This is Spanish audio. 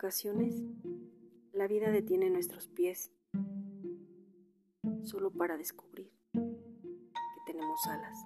ocasiones, la vida detiene nuestros pies solo para descubrir que tenemos alas.